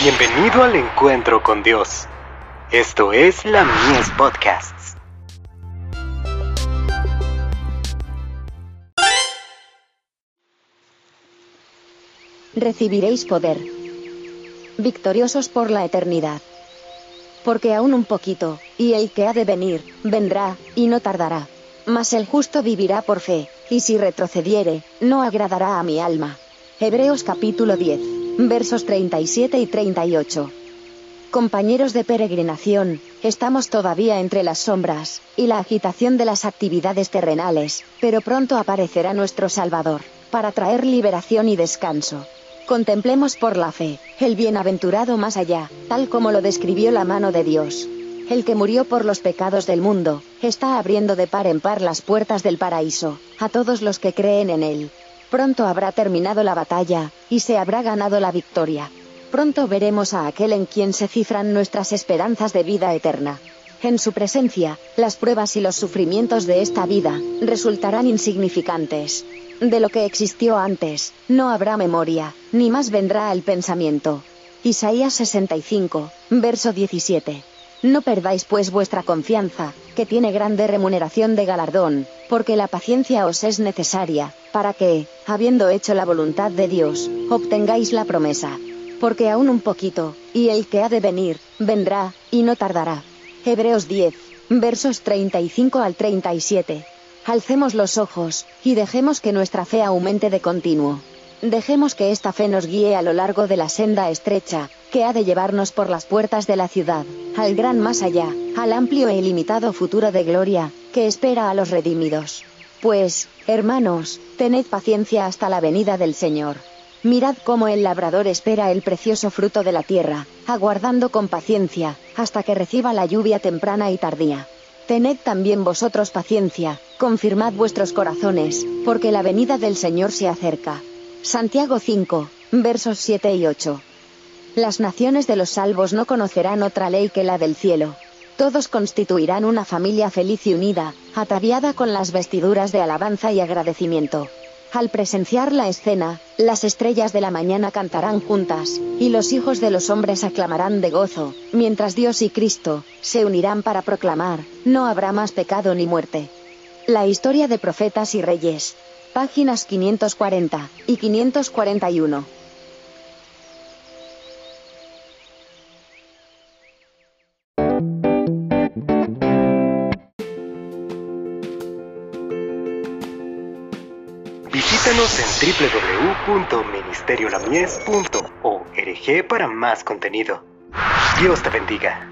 Bienvenido al encuentro con Dios. Esto es la Mies Podcasts. Recibiréis poder. Victoriosos por la eternidad. Porque aún un poquito, y el que ha de venir, vendrá, y no tardará. Mas el justo vivirá por fe, y si retrocediere, no agradará a mi alma. Hebreos capítulo 10, versos 37 y 38. Compañeros de peregrinación, estamos todavía entre las sombras, y la agitación de las actividades terrenales, pero pronto aparecerá nuestro Salvador, para traer liberación y descanso. Contemplemos por la fe, el bienaventurado más allá, tal como lo describió la mano de Dios. El que murió por los pecados del mundo, está abriendo de par en par las puertas del paraíso, a todos los que creen en él. Pronto habrá terminado la batalla, y se habrá ganado la victoria. Pronto veremos a aquel en quien se cifran nuestras esperanzas de vida eterna. En su presencia, las pruebas y los sufrimientos de esta vida resultarán insignificantes. De lo que existió antes, no habrá memoria, ni más vendrá al pensamiento. Isaías 65, verso 17. No perdáis pues vuestra confianza, que tiene grande remuneración de galardón, porque la paciencia os es necesaria, para que, habiendo hecho la voluntad de Dios, obtengáis la promesa. Porque aún un poquito, y el que ha de venir, vendrá, y no tardará. Hebreos 10, versos 35 al 37. Alcemos los ojos, y dejemos que nuestra fe aumente de continuo. Dejemos que esta fe nos guíe a lo largo de la senda estrecha, que ha de llevarnos por las puertas de la ciudad, al gran más allá, al amplio e ilimitado futuro de gloria, que espera a los redimidos. Pues, hermanos, tened paciencia hasta la venida del Señor. Mirad cómo el labrador espera el precioso fruto de la tierra, aguardando con paciencia, hasta que reciba la lluvia temprana y tardía. Tened también vosotros paciencia, confirmad vuestros corazones, porque la venida del Señor se acerca. Santiago 5, versos 7 y 8. Las naciones de los salvos no conocerán otra ley que la del cielo. Todos constituirán una familia feliz y unida, ataviada con las vestiduras de alabanza y agradecimiento. Al presenciar la escena, las estrellas de la mañana cantarán juntas, y los hijos de los hombres aclamarán de gozo, mientras Dios y Cristo se unirán para proclamar, no habrá más pecado ni muerte. La historia de profetas y reyes, Páginas 540 y 541. Visítanos en www.ministeriolamies.org para más contenido. Dios te bendiga.